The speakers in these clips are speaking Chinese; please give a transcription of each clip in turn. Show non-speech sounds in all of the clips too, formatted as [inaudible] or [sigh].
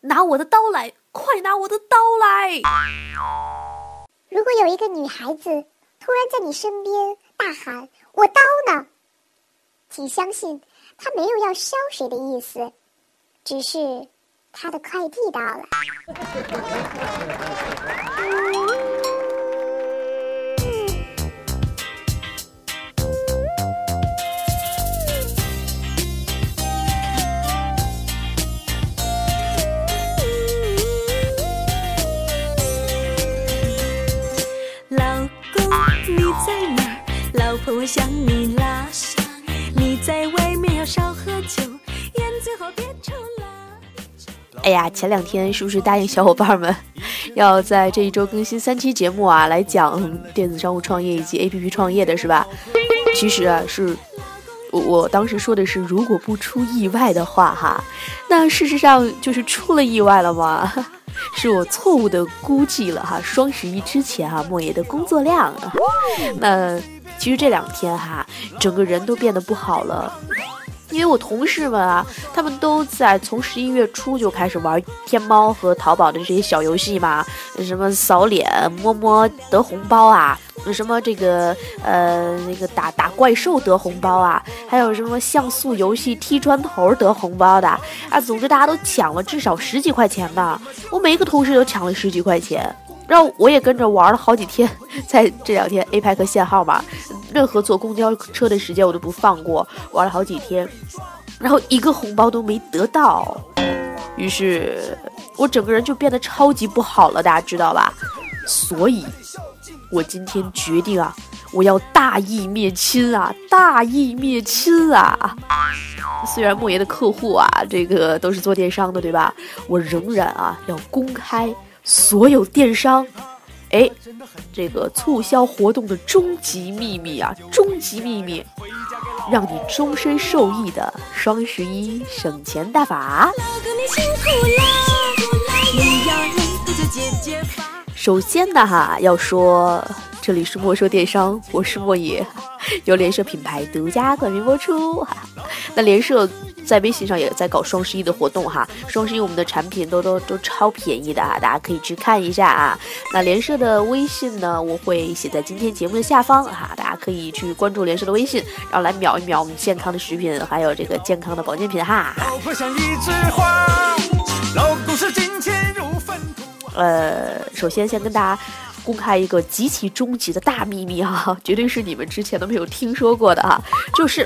拿我的刀来，快拿我的刀来！如果有一个女孩子突然在你身边大喊“我刀呢”，请相信她没有要削谁的意思，只是她的快递到了。我想你啦，你在外面要少喝酒，烟最好别抽了。哎呀，前两天是不是答应小伙伴们，要在这一周更新三期节目啊，来讲电子商务创业以及 APP 创业的是吧？其实啊，是我当时说的是，如果不出意外的话哈，那事实上就是出了意外了嘛。[laughs] 是我错误的估计了哈，双十一之前哈，莫爷的工作量啊，那其实这两天哈，整个人都变得不好了。因为我同事们啊，他们都在从十一月初就开始玩天猫和淘宝的这些小游戏嘛，什么扫脸、摸摸得红包啊，什么这个呃那个打打怪兽得红包啊，还有什么像素游戏踢砖头得红包的啊，总之大家都抢了至少十几块钱吧，我每一个同事都抢了十几块钱。然后我也跟着玩了好几天，[laughs] 在这两天 A 派克限号嘛，任何坐公交车的时间我都不放过，玩了好几天，然后一个红包都没得到，于是我整个人就变得超级不好了，大家知道吧？所以，我今天决定啊，我要大义灭亲啊，大义灭亲啊！虽然莫言的客户啊，这个都是做电商的，对吧？我仍然啊要公开。所有电商，哎，这个促销活动的终极秘密啊，终极秘密，让你终身受益的双十一省钱大法。首先呢，哈，要说。这里是莫说电商，我是莫野，由联社品牌独家冠名播出哈。那联社在微信上也在搞双十一的活动哈，双十一我们的产品都都都超便宜的啊，大家可以去看一下啊。那联社的微信呢，我会写在今天节目的下方哈，大家可以去关注联社的微信，然后来秒一秒我们健康的食品，还有这个健康的保健品哈。呃，首先先跟大家。公开一个极其终极的大秘密哈，绝对是你们之前都没有听说过的哈，就是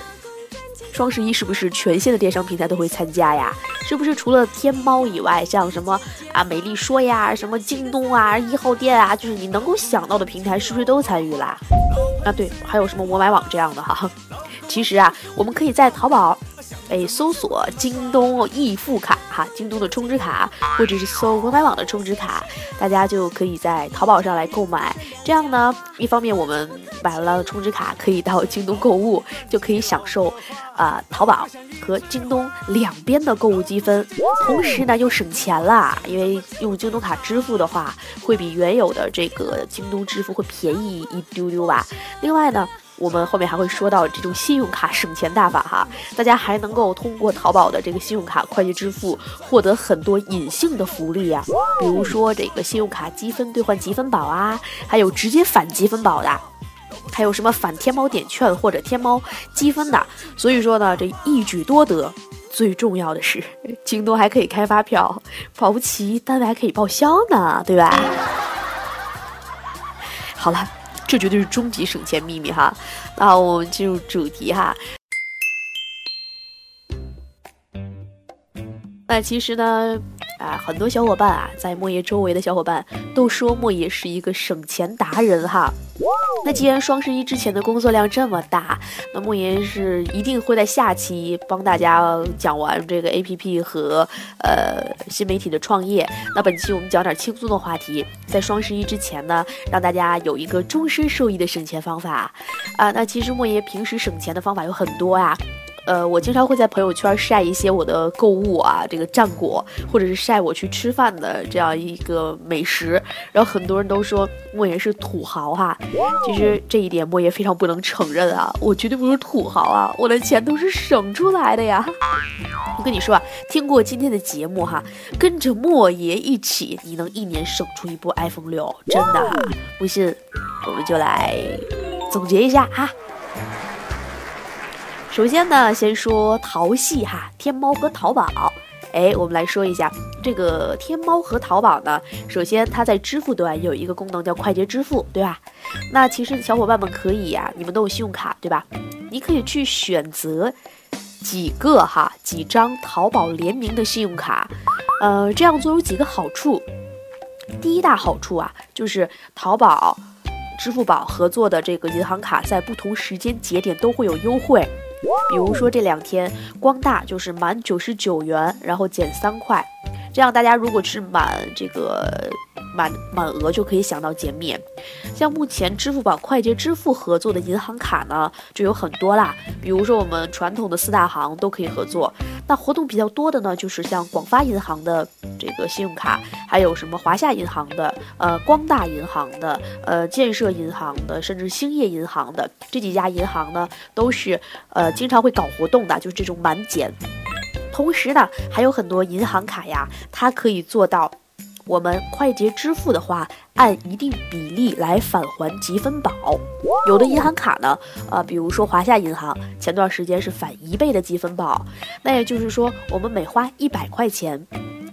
双十一是不是全线的电商平台都会参加呀？是不是除了天猫以外，像什么啊美丽说呀、什么京东啊、一号店啊，就是你能够想到的平台，是不是都参与啦？啊对，还有什么我买网这样的哈？其实啊，我们可以在淘宝。哎，搜索京东易付卡哈，京东的充值卡，或者是搜国买网的充值卡，大家就可以在淘宝上来购买。这样呢，一方面我们买了充值卡，可以到京东购物，就可以享受啊淘宝和京东两边的购物积分，同时呢又省钱啦，因为用京东卡支付的话，会比原有的这个京东支付会便宜一丢丢吧。另外呢。我们后面还会说到这种信用卡省钱大法哈，大家还能够通过淘宝的这个信用卡快捷支付获得很多隐性的福利呀，比如说这个信用卡积分兑换积分宝啊，还有直接返积分宝的，还有什么返天猫点券或者天猫积分的，所以说呢，这一举多得。最重要的是，京东还可以开发票，保不齐单位还可以报销呢，对吧？好了。这绝对是终极省钱秘密哈！那我们进入主题哈。那其实呢，啊，很多小伙伴啊，在莫爷周围的小伙伴都说莫爷是一个省钱达人哈。那既然双十一之前的工作量这么大，那莫言是一定会在下期帮大家讲完这个 A P P 和呃新媒体的创业。那本期我们讲点轻松的话题，在双十一之前呢，让大家有一个终身受益的省钱方法啊。那其实莫言平时省钱的方法有很多呀。呃，我经常会在朋友圈晒一些我的购物啊，这个战果，或者是晒我去吃饭的这样一个美食。然后很多人都说莫言是土豪哈，其实这一点莫言非常不能承认啊，我绝对不是土豪啊，我的钱都是省出来的呀。我跟你说啊，听过今天的节目哈，跟着莫言一起，你能一年省出一部 iPhone 六，真的，不信我们就来总结一下哈。首先呢，先说淘系哈，天猫和淘宝。哎，我们来说一下这个天猫和淘宝呢。首先，它在支付端有一个功能叫快捷支付，对吧？那其实小伙伴们可以呀，你们都有信用卡对吧？你可以去选择几个哈，几张淘宝联名的信用卡。呃，这样做有几个好处。第一大好处啊，就是淘宝、支付宝合作的这个银行卡在不同时间节点都会有优惠。比如说这两天光大就是满九十九元，然后减三块，这样大家如果是满这个满满额就可以享到减免。像目前支付宝快捷支付合作的银行卡呢，就有很多啦，比如说我们传统的四大行都可以合作。那活动比较多的呢，就是像广发银行的这个信用卡，还有什么华夏银行的、呃光大银行的、呃建设银行的，甚至兴业银行的这几家银行呢，都是呃经常会搞活动的，就是这种满减。同时呢，还有很多银行卡呀，它可以做到。我们快捷支付的话，按一定比例来返还积分宝。有的银行卡呢，呃，比如说华夏银行，前段时间是返一倍的积分宝。那也就是说，我们每花一百块钱。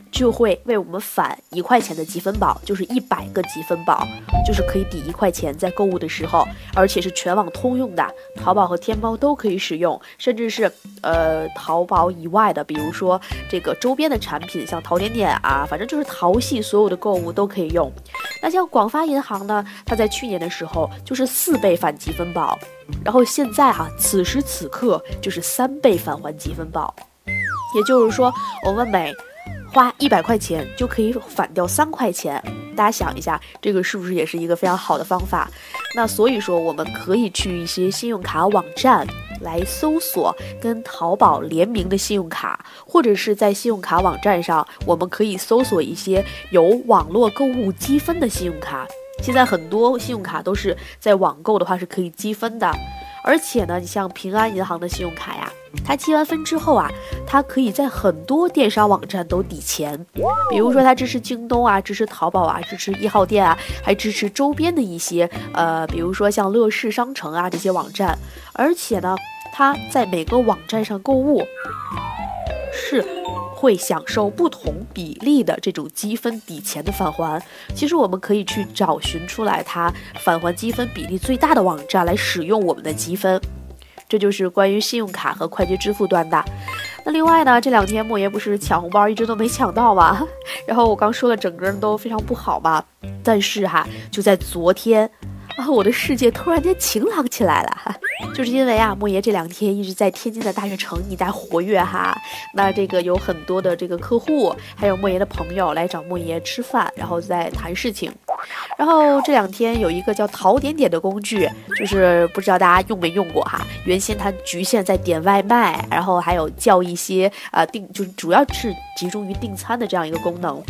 就会为我们返一块钱的积分宝，就是一百个积分宝，就是可以抵一块钱在购物的时候，而且是全网通用的，淘宝和天猫都可以使用，甚至是呃淘宝以外的，比如说这个周边的产品，像淘点点啊，反正就是淘系所有的购物都可以用。那像广发银行呢，它在去年的时候就是四倍返积分宝，然后现在哈，此时此刻就是三倍返还积分宝，也就是说我们每花一百块钱就可以返掉三块钱，大家想一下，这个是不是也是一个非常好的方法？那所以说，我们可以去一些信用卡网站来搜索跟淘宝联名的信用卡，或者是在信用卡网站上，我们可以搜索一些有网络购物积分的信用卡。现在很多信用卡都是在网购的话是可以积分的。而且呢，你像平安银行的信用卡呀，它积完分之后啊，它可以在很多电商网站都抵钱。比如说，它支持京东啊，支持淘宝啊，支持一号店啊，还支持周边的一些呃，比如说像乐视商城啊这些网站。而且呢，它在每个网站上购物是。会享受不同比例的这种积分抵钱的返还。其实我们可以去找寻出来它返还积分比例最大的网站来使用我们的积分。这就是关于信用卡和快捷支付端的。那另外呢，这两天莫言不是抢红包一直都没抢到吗？[laughs] 然后我刚说的整个人都非常不好嘛。但是哈，就在昨天。啊，我的世界突然间晴朗起来了，就是因为啊，莫爷这两天一直在天津的大悦城一带活跃哈。那这个有很多的这个客户，还有莫爷的朋友来找莫爷吃饭，然后在谈事情。然后这两天有一个叫淘点点的工具，就是不知道大家用没用过哈。原先它局限在点外卖，然后还有叫一些啊订，就是主要是集中于订餐的这样一个功能。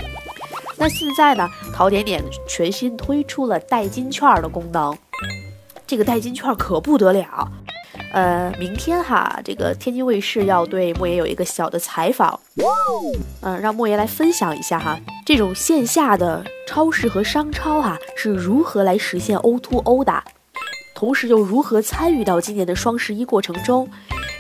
那现在呢？淘点点全新推出了代金券的功能，这个代金券可不得了。呃，明天哈，这个天津卫视要对莫言有一个小的采访，嗯，让莫言来分享一下哈，这种线下的超市和商超哈是如何来实现 O to O 的，同时又如何参与到今年的双十一过程中。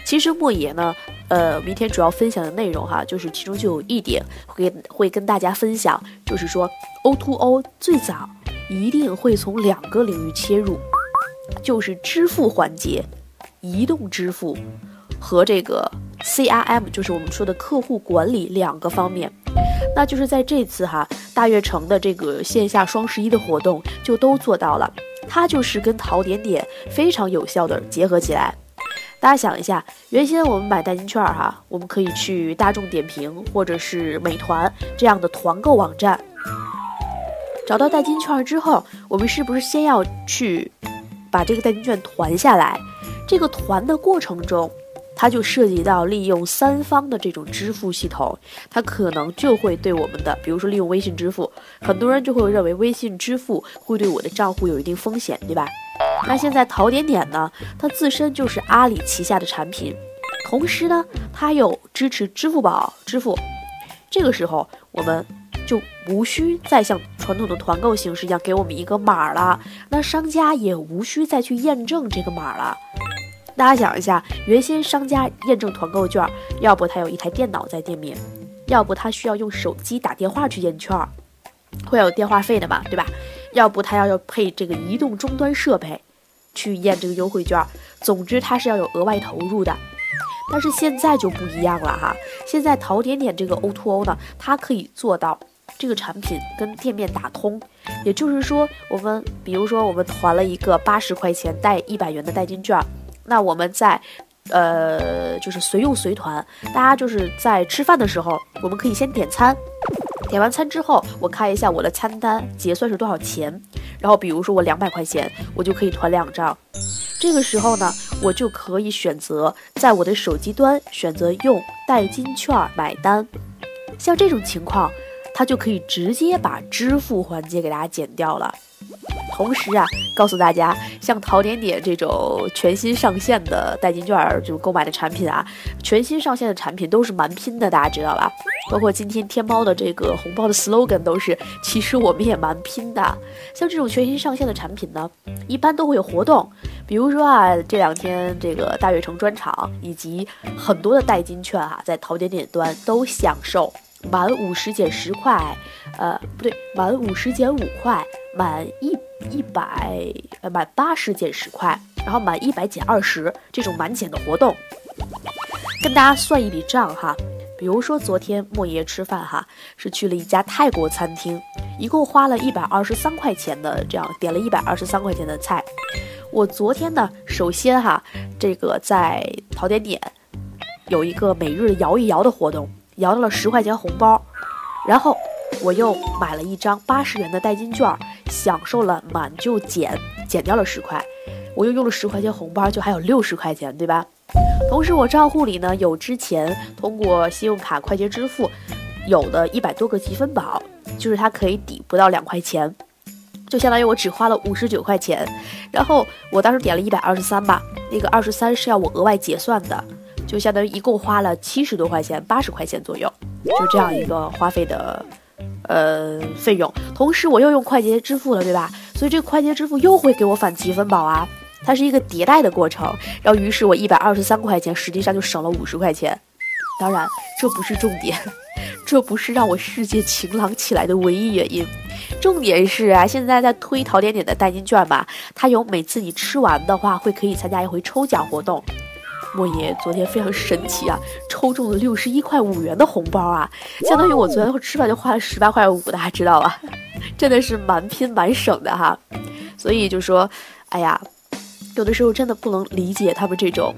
其实莫言呢。呃，明天主要分享的内容哈，就是其中就有一点会会跟大家分享，就是说 O to O 最早一定会从两个领域切入，就是支付环节，移动支付和这个 CRM，就是我们说的客户管理两个方面。那就是在这次哈大悦城的这个线下双十一的活动就都做到了，它就是跟淘点点非常有效的结合起来。大家想一下，原先我们买代金券哈，我们可以去大众点评或者是美团这样的团购网站，找到代金券之后，我们是不是先要去把这个代金券团下来？这个团的过程中，它就涉及到利用三方的这种支付系统，它可能就会对我们的，比如说利用微信支付，很多人就会认为微信支付会对我的账户有一定风险，对吧？那现在淘点点呢，它自身就是阿里旗下的产品，同时呢，它又支持支付宝支付，这个时候我们就无需再像传统的团购形式一样给我们一个码了，那商家也无需再去验证这个码了。大家想一下，原先商家验证团购券，要不他有一台电脑在店面，要不他需要用手机打电话去验券，会有电话费的嘛，对吧？要不他要要配这个移动终端设备去验这个优惠券，总之他是要有额外投入的。但是现在就不一样了哈，现在淘点点这个 O2O 呢，它可以做到这个产品跟店面打通，也就是说，我们比如说我们团了一个八十块钱带一百元的代金券。那我们在，呃，就是随用随团，大家就是在吃饭的时候，我们可以先点餐，点完餐之后，我看一下我的餐单结算是多少钱，然后比如说我两百块钱，我就可以团两张，这个时候呢，我就可以选择在我的手机端选择用代金券买单，像这种情况，它就可以直接把支付环节给大家减掉了。同时啊，告诉大家，像淘点点这种全新上线的代金券就购买的产品啊，全新上线的产品都是蛮拼的，大家知道吧？包括今天天猫的这个红包的 slogan 都是，其实我们也蛮拼的。像这种全新上线的产品呢，一般都会有活动，比如说啊，这两天这个大悦城专场以及很多的代金券啊，在淘点点端都享受满五十减十块，呃，不对，满五十减五块，满一。一百呃满八十减十块，然后满一百减二十，这种满减的活动，跟大家算一笔账哈。比如说昨天莫爷吃饭哈，是去了一家泰国餐厅，一共花了一百二十三块钱的，这样点了一百二十三块钱的菜。我昨天呢，首先哈，这个在淘点点有一个每日摇一摇的活动，摇到了十块钱红包，然后。我又买了一张八十元的代金券，享受了满就减，减掉了十块，我又用了十块钱红包，就还有六十块钱，对吧？同时我账户里呢有之前通过信用卡快捷支付有的一百多个积分宝，就是它可以抵不到两块钱，就相当于我只花了五十九块钱。然后我当时点了一百二十三吧，那个二十三是要我额外结算的，就相当于一共花了七十多块钱，八十块钱左右，就这样一个花费的。呃，费用，同时我又用快捷支付了，对吧？所以这个快捷支付又会给我返积分宝啊，它是一个迭代的过程。然后，于是我一百二十三块钱，实际上就省了五十块钱。当然，这不是重点，[laughs] 这不是让我世界晴朗起来的唯一原因。重点是啊，现在在推淘点点的代金券嘛，它有每次你吃完的话，会可以参加一回抽奖活动。莫爷昨天非常神奇啊，抽中了六十一块五元的红包啊，相当于我昨天吃饭就花了十八块五，大家知道吧？[laughs] 真的是蛮拼蛮省的哈。所以就说，哎呀，有的时候真的不能理解他们这种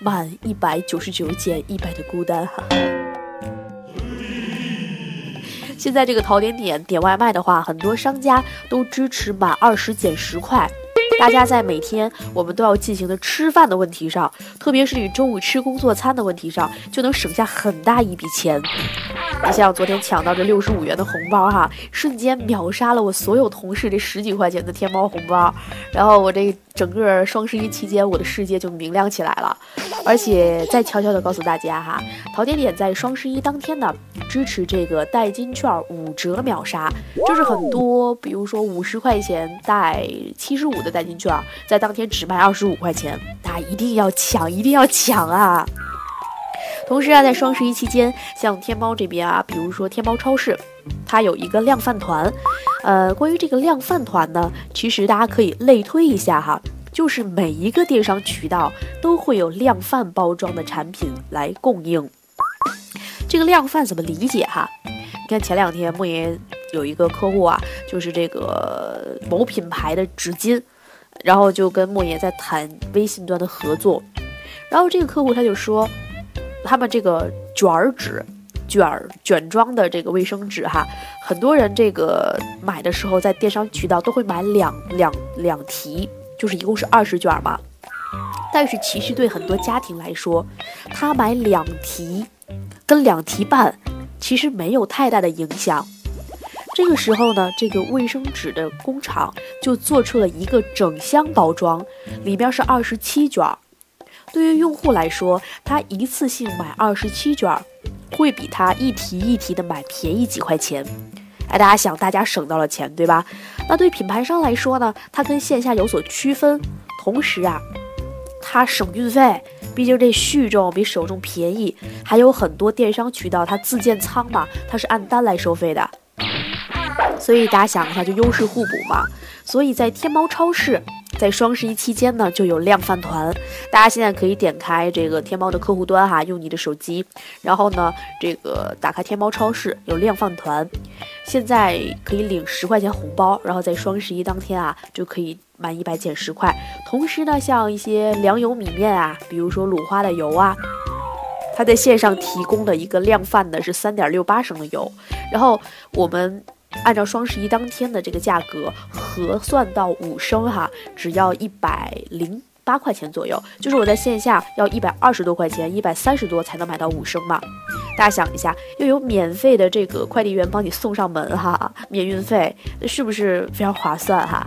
满一百九十九减一百的孤单哈。现在这个淘点点点外卖的话，很多商家都支持满二十减十块。大家在每天我们都要进行的吃饭的问题上，特别是你中午吃工作餐的问题上，就能省下很大一笔钱。你像昨天抢到这六十五元的红包哈，瞬间秒杀了我所有同事这十几块钱的天猫红包，然后我这整个双十一期间，我的世界就明亮起来了。而且再悄悄的告诉大家哈，淘点点在双十一当天呢，支持这个代金券五折秒杀，就是很多，比如说五十块钱带七十五的代金券，在当天只卖二十五块钱，大家一定要抢，一定要抢啊！同时啊，在双十一期间，像天猫这边啊，比如说天猫超市，它有一个量贩团，呃，关于这个量贩团呢，其实大家可以类推一下哈。就是每一个电商渠道都会有量贩包装的产品来供应。这个量贩怎么理解哈？你看前两天莫言有一个客户啊，就是这个某品牌的纸巾，然后就跟莫言在谈微信端的合作。然后这个客户他就说，他们这个卷儿纸、卷儿卷装的这个卫生纸哈，很多人这个买的时候在电商渠道都会买两两两提。就是一共是二十卷嘛，但是其实对很多家庭来说，他买两提跟两提半其实没有太大的影响。这个时候呢，这个卫生纸的工厂就做出了一个整箱包装，里边是二十七卷儿。对于用户来说，他一次性买二十七卷，会比他一提一提的买便宜几块钱。哎，大家想，大家省到了钱，对吧？那对品牌商来说呢，它跟线下有所区分，同时啊，它省运费，毕竟这续重比首重便宜，还有很多电商渠道它自建仓嘛，它是按单来收费的。所以大家想一下，就优势互补嘛。所以在天猫超市，在双十一期间呢，就有量贩团。大家现在可以点开这个天猫的客户端哈，用你的手机，然后呢，这个打开天猫超市有量贩团，现在可以领十块钱红包，然后在双十一当天啊，就可以满一百减十块。同时呢，像一些粮油米面啊，比如说鲁花的油啊，它在线上提供的一个量贩的是三点六八升的油，然后我们。按照双十一当天的这个价格核算到五升哈，只要一百零八块钱左右，就是我在线下要一百二十多块钱，一百三十多才能买到五升嘛。大家想一下，又有免费的这个快递员帮你送上门哈，免运费，是不是非常划算哈？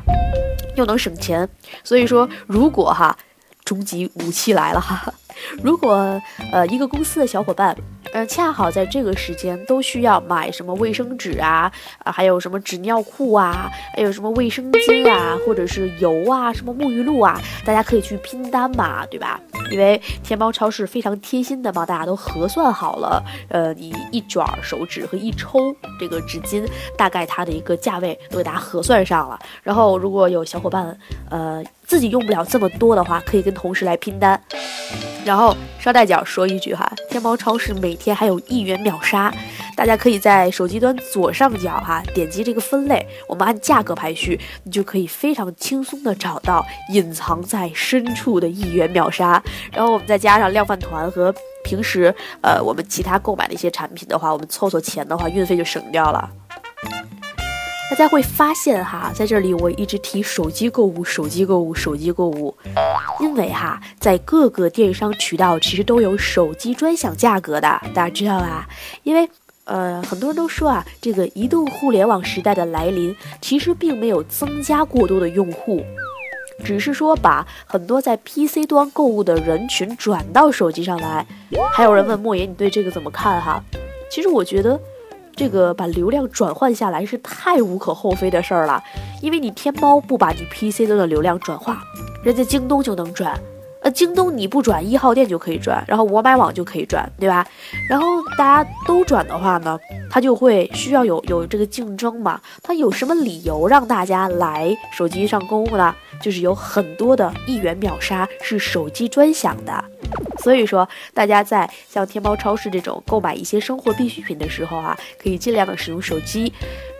又能省钱，所以说如果哈，终极武器来了哈，如果呃一个公司的小伙伴。嗯，恰好在这个时间都需要买什么卫生纸啊，啊，还有什么纸尿裤啊，还有什么卫生巾啊，或者是油啊，什么沐浴露啊，大家可以去拼单嘛，对吧？因为天猫超市非常贴心的帮大家都核算好了，呃，你一卷手纸和一抽这个纸巾，大概它的一个价位都给大家核算上了。然后如果有小伙伴，呃。自己用不了这么多的话，可以跟同事来拼单。然后捎带脚说一句哈，天猫超市每天还有一元秒杀，大家可以在手机端左上角哈点击这个分类，我们按价格排序，你就可以非常轻松的找到隐藏在深处的一元秒杀。然后我们再加上量贩团和平时呃我们其他购买的一些产品的话，我们凑凑钱的话，运费就省掉了。大家会发现哈，在这里我一直提手机购物，手机购物，手机购物，因为哈，在各个电商渠道其实都有手机专享价格的，大家知道吧？因为呃，很多人都说啊，这个移动互联网时代的来临，其实并没有增加过多的用户，只是说把很多在 PC 端购物的人群转到手机上来。还有人问莫言，你对这个怎么看哈？其实我觉得。这个把流量转换下来是太无可厚非的事儿了，因为你天猫不把你 PC 端的流量转化，人家京东就能转。呃，京东你不转，一号店就可以转，然后我买网就可以转，对吧？然后大家都转的话呢，它就会需要有有这个竞争嘛。它有什么理由让大家来手机上购物呢？就是有很多的一元秒杀是手机专享的。所以说，大家在像天猫超市这种购买一些生活必需品的时候啊，可以尽量的使用手机。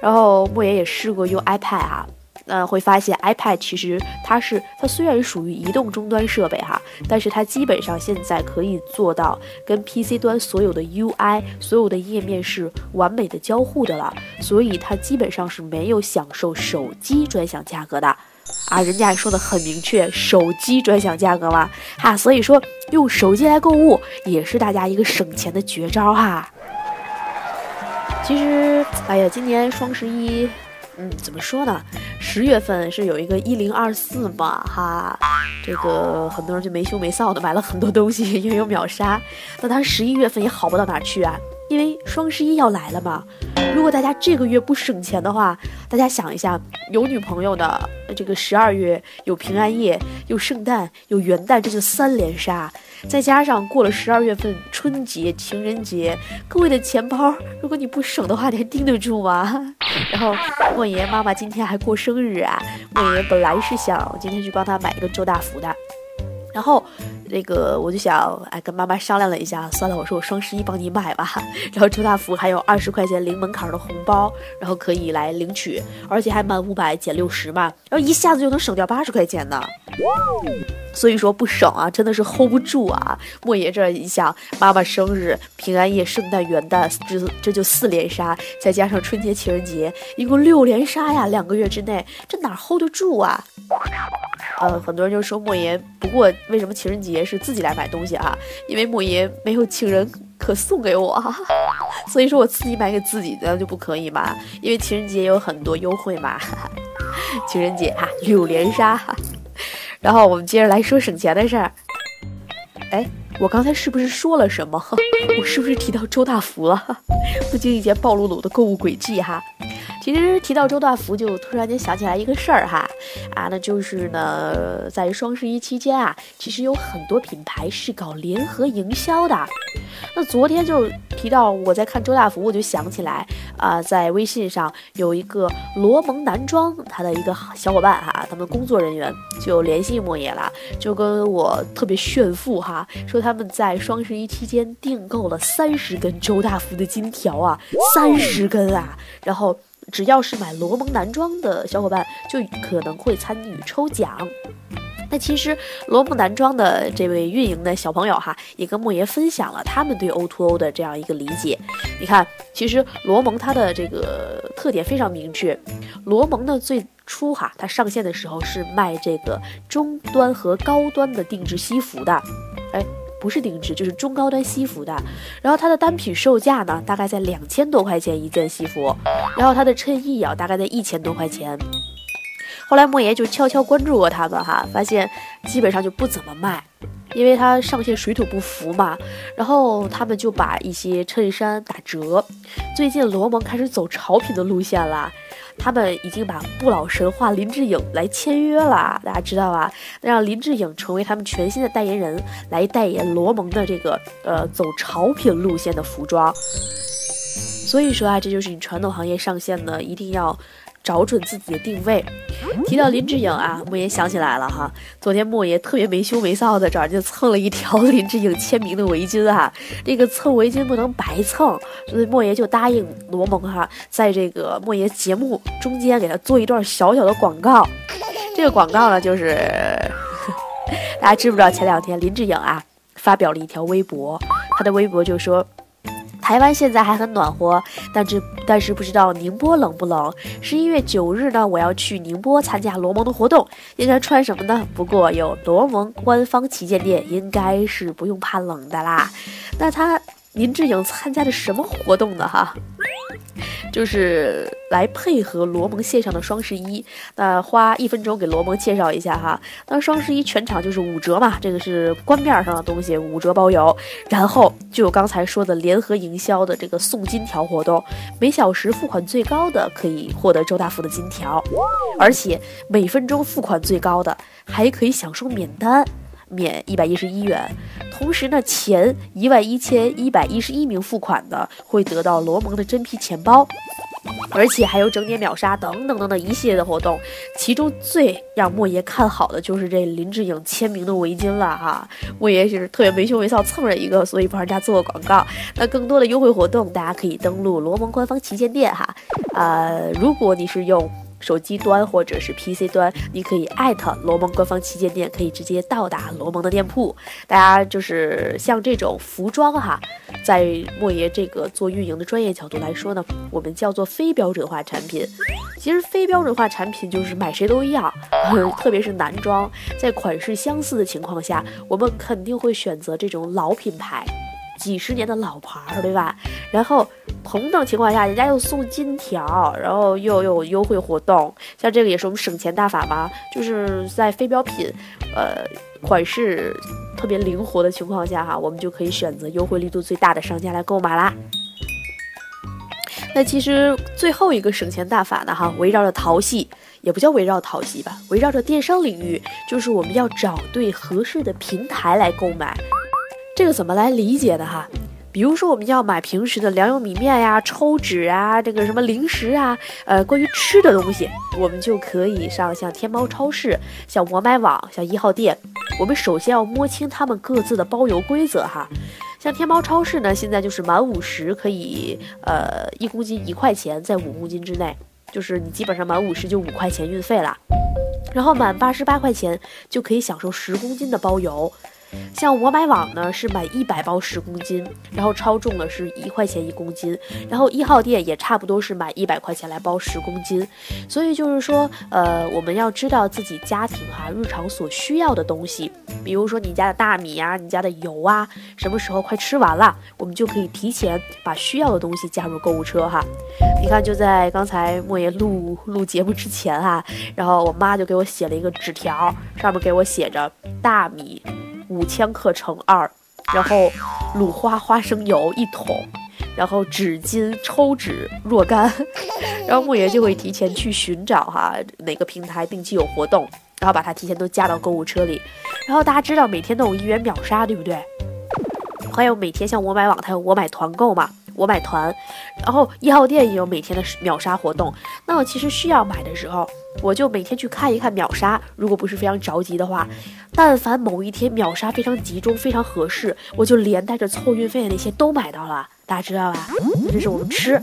然后莫言也试过用 iPad 啊。那会发现，iPad 其实它是它虽然属于移动终端设备哈，但是它基本上现在可以做到跟 PC 端所有的 UI、所有的页面是完美的交互的了，所以它基本上是没有享受手机专享价格的啊。人家也说的很明确，手机专享价格嘛哈，所以说用手机来购物也是大家一个省钱的绝招哈。其实，哎呀，今年双十一。嗯，怎么说呢？十月份是有一个一零二四嘛，哈，这个很多人就没羞没臊的买了很多东西，[laughs] 因为有秒杀。那他十一月份也好不到哪去啊，因为双十一要来了嘛。如果大家这个月不省钱的话，大家想一下，有女朋友的这个十二月有平安夜，有圣诞，有元旦，这就三连杀。再加上过了十二月份春节、情人节，各位的钱包，如果你不省的话，你还盯得住吗？然后莫言妈妈今天还过生日啊，莫言本来是想今天去帮她买一个周大福的。然后，那个我就想，哎，跟妈妈商量了一下，算了，我说我双十一帮你买吧。[laughs] 然后周大福还有二十块钱零门槛的红包，然后可以来领取，而且还满五百减六十嘛，然后一下子就能省掉八十块钱呢。所以说不省啊，真的是 hold 不住啊。莫爷这一想，妈妈生日、平安夜、圣诞、元旦，这这就四连杀，再加上春节、情人节，一共六连杀呀，两个月之内，这哪 hold 得住啊？呃，很多人就说莫言，不过为什么情人节是自己来买东西啊？因为莫爷没有情人可送给我，[laughs] 所以说我自己买给自己的就不可以嘛？因为情人节有很多优惠嘛，[laughs] 情人节哈，六连杀。然后我们接着来说省钱的事儿。哎，我刚才是不是说了什么？[laughs] 我是不是提到周大福了？不经意间暴露了我的购物轨迹哈。其实提到周大福，就突然间想起来一个事儿哈，啊，那就是呢，在双十一期间啊，其实有很多品牌是搞联合营销的。那昨天就提到我在看周大福，我就想起来啊，在微信上有一个罗蒙男装，他的一个小伙伴哈，他们工作人员就联系莫言了，就跟我特别炫富哈，说他们在双十一期间订购了三十根周大福的金条啊，三十根啊，然后。只要是买罗蒙男装的小伙伴，就可能会参与抽奖。那其实罗蒙男装的这位运营的小朋友哈，也跟莫言分享了他们对 O2O 的这样一个理解。你看，其实罗蒙它的这个特点非常明确。罗蒙呢，最初哈，它上线的时候是卖这个中端和高端的定制西服的，哎。不是定制，就是中高端西服的。然后它的单品售价呢，大概在两千多块钱一件西服。然后它的衬衣啊，大概在一千多块钱。后来莫言就悄悄关注过他们哈，发现基本上就不怎么卖，因为它上线水土不服嘛。然后他们就把一些衬衫打折。最近罗蒙开始走潮品的路线了。他们已经把不老神话林志颖来签约了，大家知道吧？让林志颖成为他们全新的代言人，来代言罗蒙的这个呃走潮品路线的服装。所以说啊，这就是你传统行业上线呢，一定要。找准自己的定位。提到林志颖啊，莫言想起来了哈。昨天莫言特别没羞没臊的找人家蹭了一条林志颖签名的围巾哈。这个蹭围巾不能白蹭，所以莫言就答应罗蒙哈，在这个莫言节目中间给他做一段小小的广告。这个广告呢，就是 [laughs] 大家知不知道？前两天林志颖啊发表了一条微博，他的微博就说。台湾现在还很暖和，但这但是不知道宁波冷不冷。十一月九日呢，我要去宁波参加罗蒙的活动，应该穿什么呢？不过有罗蒙官方旗舰店，应该是不用怕冷的啦。那他林志颖参加的什么活动呢？哈？就是来配合罗蒙线上的双十一，那花一分钟给罗蒙介绍一下哈。那双十一全场就是五折嘛，这个是官面上的东西，五折包邮。然后就有刚才说的联合营销的这个送金条活动，每小时付款最高的可以获得周大福的金条，而且每分钟付款最高的还可以享受免单。免一百一十一元，同时呢，前一万一千一百一十一名付款的会得到罗蒙的真皮钱包，而且还有整点秒杀等等等等一系列的活动。其中最让莫爷看好的就是这林志颖签名的围巾了哈，莫爷是特别没羞没臊蹭了一个，所以帮人家做个广告。那更多的优惠活动，大家可以登录罗蒙官方旗舰店哈。呃，如果你是用。手机端或者是 PC 端，你可以艾特罗蒙官方旗舰店，可以直接到达罗蒙的店铺。大家就是像这种服装哈，在莫爷这个做运营的专业角度来说呢，我们叫做非标准化产品。其实非标准化产品就是买谁都一样，[laughs] 特别是男装，在款式相似的情况下，我们肯定会选择这种老品牌。几十年的老牌儿，对吧？然后同等情况下，人家又送金条，然后又有优惠活动，像这个也是我们省钱大法嘛。就是在非标品，呃，款式特别灵活的情况下，哈，我们就可以选择优惠力度最大的商家来购买啦。那其实最后一个省钱大法呢，哈，围绕着淘系，也不叫围绕淘系吧，围绕着电商领域，就是我们要找对合适的平台来购买。这个怎么来理解的哈？比如说我们要买平时的粮油米面呀、抽纸啊、这个什么零食啊，呃，关于吃的东西，我们就可以上像天猫超市、像我买网、像一号店。我们首先要摸清他们各自的包邮规则哈。像天猫超市呢，现在就是满五十可以，呃，一公斤一块钱，在五公斤之内，就是你基本上满五十就五块钱运费了。然后满八十八块钱就可以享受十公斤的包邮。像我买网呢是买一百包十公斤，然后超重的是一块钱一公斤，然后一号店也差不多是买一百块钱来包十公斤，所以就是说，呃，我们要知道自己家庭哈日常所需要的东西，比如说你家的大米呀，你家的油啊，什么时候快吃完了，我们就可以提前把需要的东西加入购物车哈。你看，就在刚才莫言录录节目之前哈，然后我妈就给我写了一个纸条，上面给我写着大米。五千克乘二，然后鲁花花生油一桶，然后纸巾抽纸若干，[laughs] 然后莫爷就会提前去寻找哈哪个平台定期有活动，然后把它提前都加到购物车里。然后大家知道每天都有一元秒杀，对不对？还有每天像我买网，它有我买团购嘛。我买团，然后一号店也有每天的秒杀活动。那我其实需要买的时候，我就每天去看一看秒杀。如果不是非常着急的话，但凡某一天秒杀非常集中、非常合适，我就连带着凑运费的那些都买到了。大家知道吧？这是我们吃。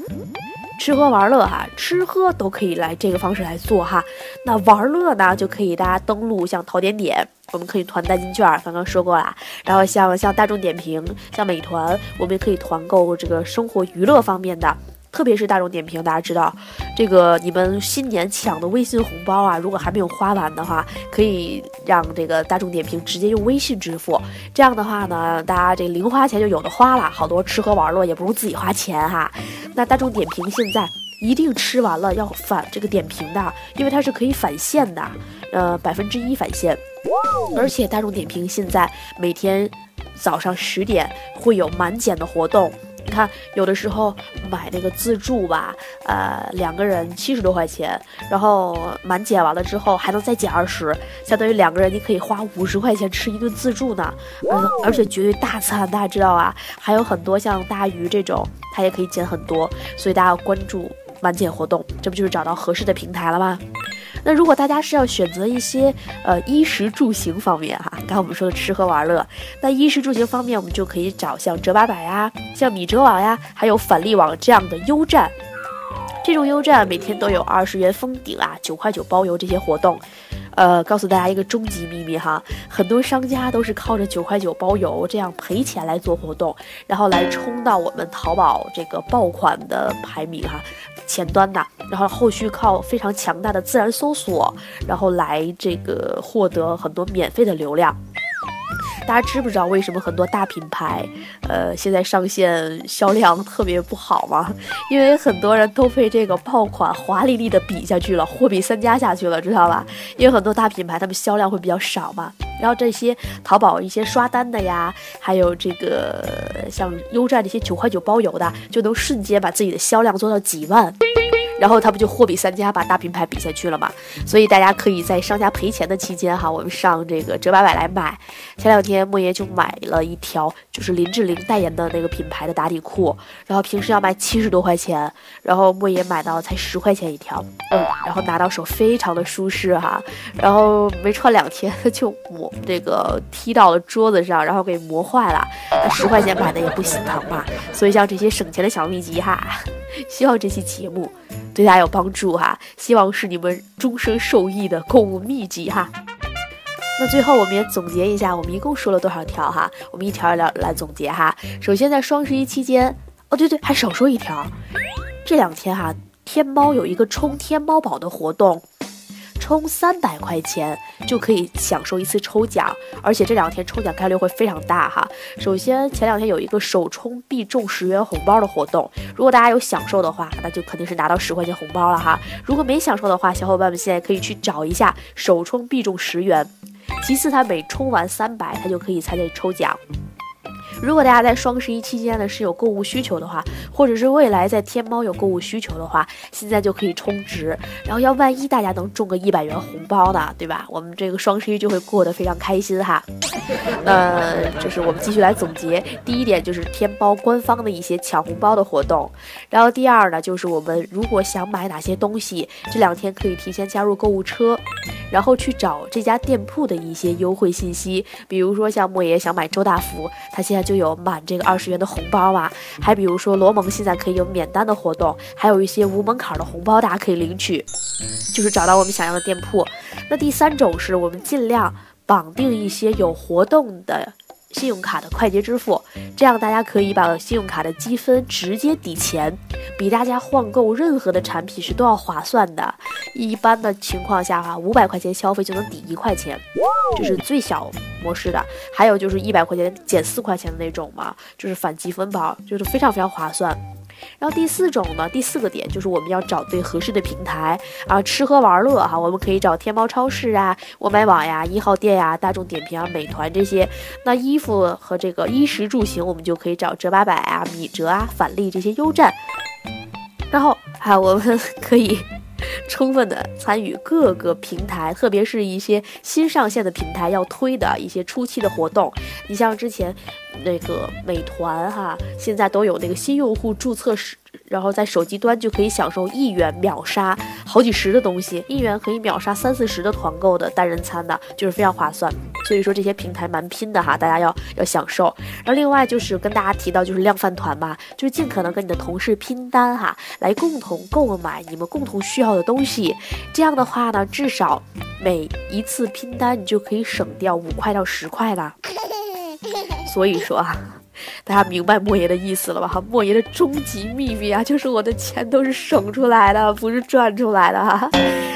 吃喝玩乐哈，吃喝都可以来这个方式来做哈。那玩乐呢，就可以大家登录像淘点点，我们可以团代金券，刚刚说过了。然后像像大众点评、像美团，我们也可以团购这个生活娱乐方面的。特别是大众点评，大家知道，这个你们新年抢的微信红包啊，如果还没有花完的话，可以让这个大众点评直接用微信支付。这样的话呢，大家这零花钱就有的花了，好多吃喝玩乐也不用自己花钱哈。那大众点评现在一定吃完了要返这个点评的，因为它是可以返现的，呃，百分之一返现。而且大众点评现在每天早上十点会有满减的活动。你看，有的时候买那个自助吧，呃，两个人七十多块钱，然后满减完了之后还能再减二十，相当于两个人你可以花五十块钱吃一顿自助呢，而而且绝对大餐，大家知道啊，还有很多像大鱼这种，它也可以减很多，所以大家要关注满减活动，这不就是找到合适的平台了吗？那如果大家是要选择一些呃衣食住行方面哈，刚刚我们说的吃喝玩乐，那衣食住行方面我们就可以找像折八百呀、像米折网呀，还有返利网这样的优站。这种优站每天都有二十元封顶啊，九块九包邮这些活动。呃，告诉大家一个终极秘密哈，很多商家都是靠着九块九包邮这样赔钱来做活动，然后来冲到我们淘宝这个爆款的排名哈前端的，然后后续靠非常强大的自然搜索，然后来这个获得很多免费的流量。大家知不知道为什么很多大品牌，呃，现在上线销量特别不好吗？因为很多人都被这个爆款华丽丽的比下去了，货比三家下去了，知道吧？因为很多大品牌他们销量会比较少嘛，然后这些淘宝一些刷单的呀，还有这个像优站这些九块九包邮的，就能瞬间把自己的销量做到几万。然后他不就货比三家，把大品牌比下去了嘛？所以大家可以在商家赔钱的期间哈，我们上这个折百百来买。前两天莫言就买了一条，就是林志玲代言的那个品牌的打底裤，然后平时要卖七十多块钱，然后莫言买到才十块钱一条，嗯，然后拿到手非常的舒适哈，然后没穿两天就磨这个踢到了桌子上，然后给磨坏了。[laughs] 十块钱买的也不心疼嘛，所以像这些省钱的小秘籍哈，希望这期节目。对大家有帮助哈，希望是你们终身受益的购物秘籍哈。那最后我们也总结一下，我们一共说了多少条哈？我们一条一条来总结哈。首先在双十一期间，哦对对，还少说一条，这两天哈，天猫有一个充天猫宝的活动。充三百块钱就可以享受一次抽奖，而且这两天抽奖概率会非常大哈。首先前两天有一个首充必中十元红包的活动，如果大家有享受的话，那就肯定是拿到十块钱红包了哈。如果没享受的话，小伙伴们现在可以去找一下首充必中十元。其次，它每充完三百，它就可以参加抽奖。如果大家在双十一期间呢是有购物需求的话，或者是未来在天猫有购物需求的话，现在就可以充值。然后要万一大家能中个一百元红包呢，对吧？我们这个双十一就会过得非常开心哈。[laughs] 呃，就是我们继续来总结，第一点就是天猫官方的一些抢红包的活动。然后第二呢，就是我们如果想买哪些东西，这两天可以提前加入购物车，然后去找这家店铺的一些优惠信息。比如说像莫爷想买周大福，他现在就。就有满这个二十元的红包啊，还比如说罗蒙现在可以有免单的活动，还有一些无门槛的红包，大家可以领取，就是找到我们想要的店铺。那第三种是我们尽量绑定一些有活动的信用卡的快捷支付，这样大家可以把信用卡的积分直接抵钱，比大家换购任何的产品是都要划算的。一般的情况下哈，五百块钱消费就能抵一块钱，这是最小模式的。还有就是一百块钱减四块钱的那种嘛，就是反积分包，就是非常非常划算。然后第四种呢，第四个点就是我们要找对合适的平台啊，吃喝玩乐哈，我们可以找天猫超市啊、沃买网呀、一号店呀、大众点评啊、美团这些。那衣服和这个衣食住行，我们就可以找折八百啊、米折啊、返利这些优站。然后还有我们 [laughs] 可以。充分的参与各个平台，特别是一些新上线的平台要推的一些初期的活动。你像之前那个美团哈，现在都有那个新用户注册时。然后在手机端就可以享受一元秒杀好几十的东西，一元可以秒杀三四十的团购的单人餐的，就是非常划算。所以说这些平台蛮拼的哈，大家要要享受。然后另外就是跟大家提到，就是量贩团嘛，就是尽可能跟你的同事拼单哈，来共同购买你们共同需要的东西。这样的话呢，至少每一次拼单你就可以省掉五块到十块呢。[laughs] 所以说啊。大家明白莫爷的意思了吧？哈，莫爷的终极秘密啊，就是我的钱都是省出来的，不是赚出来的哈。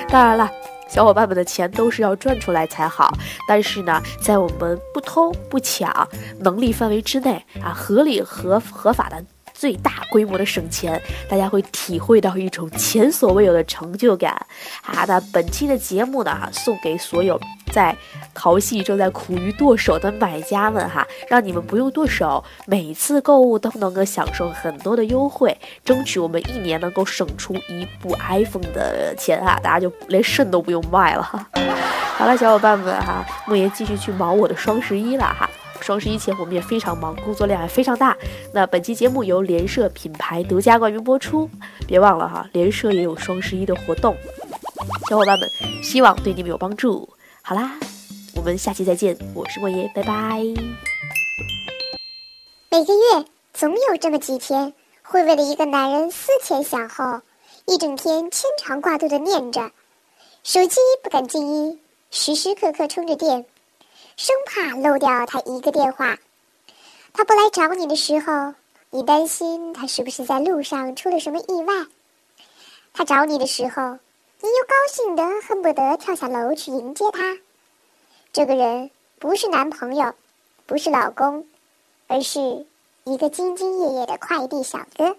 当然了，小伙伴们的钱都是要赚出来才好。但是呢，在我们不偷不抢能力范围之内啊，合理合合法的。最大规模的省钱，大家会体会到一种前所未有的成就感啊！那本期的节目呢，哈，送给所有在淘系正在苦于剁手的买家们哈，让你们不用剁手，每次购物都能够享受很多的优惠，争取我们一年能够省出一部 iPhone 的钱啊！大家就连肾都不用卖了。[laughs] 好了，小伙伴们哈，莫言继续去忙我的双十一了哈。双十一前我们也非常忙，工作量也非常大。那本期节目由联社品牌独家冠名播出，别忘了哈，联社也有双十一的活动，小伙伴们，希望对你们有帮助。好啦，我们下期再见，我是莫言，拜拜。每个月总有这么几天，会为了一个男人思前想后，一整天牵肠挂肚的念着，手机不敢静音，时时刻刻充着电。生怕漏掉他一个电话，他不来找你的时候，你担心他是不是在路上出了什么意外；他找你的时候，你又高兴得恨不得跳下楼去迎接他。这个人不是男朋友，不是老公，而是一个兢兢业业的快递小哥。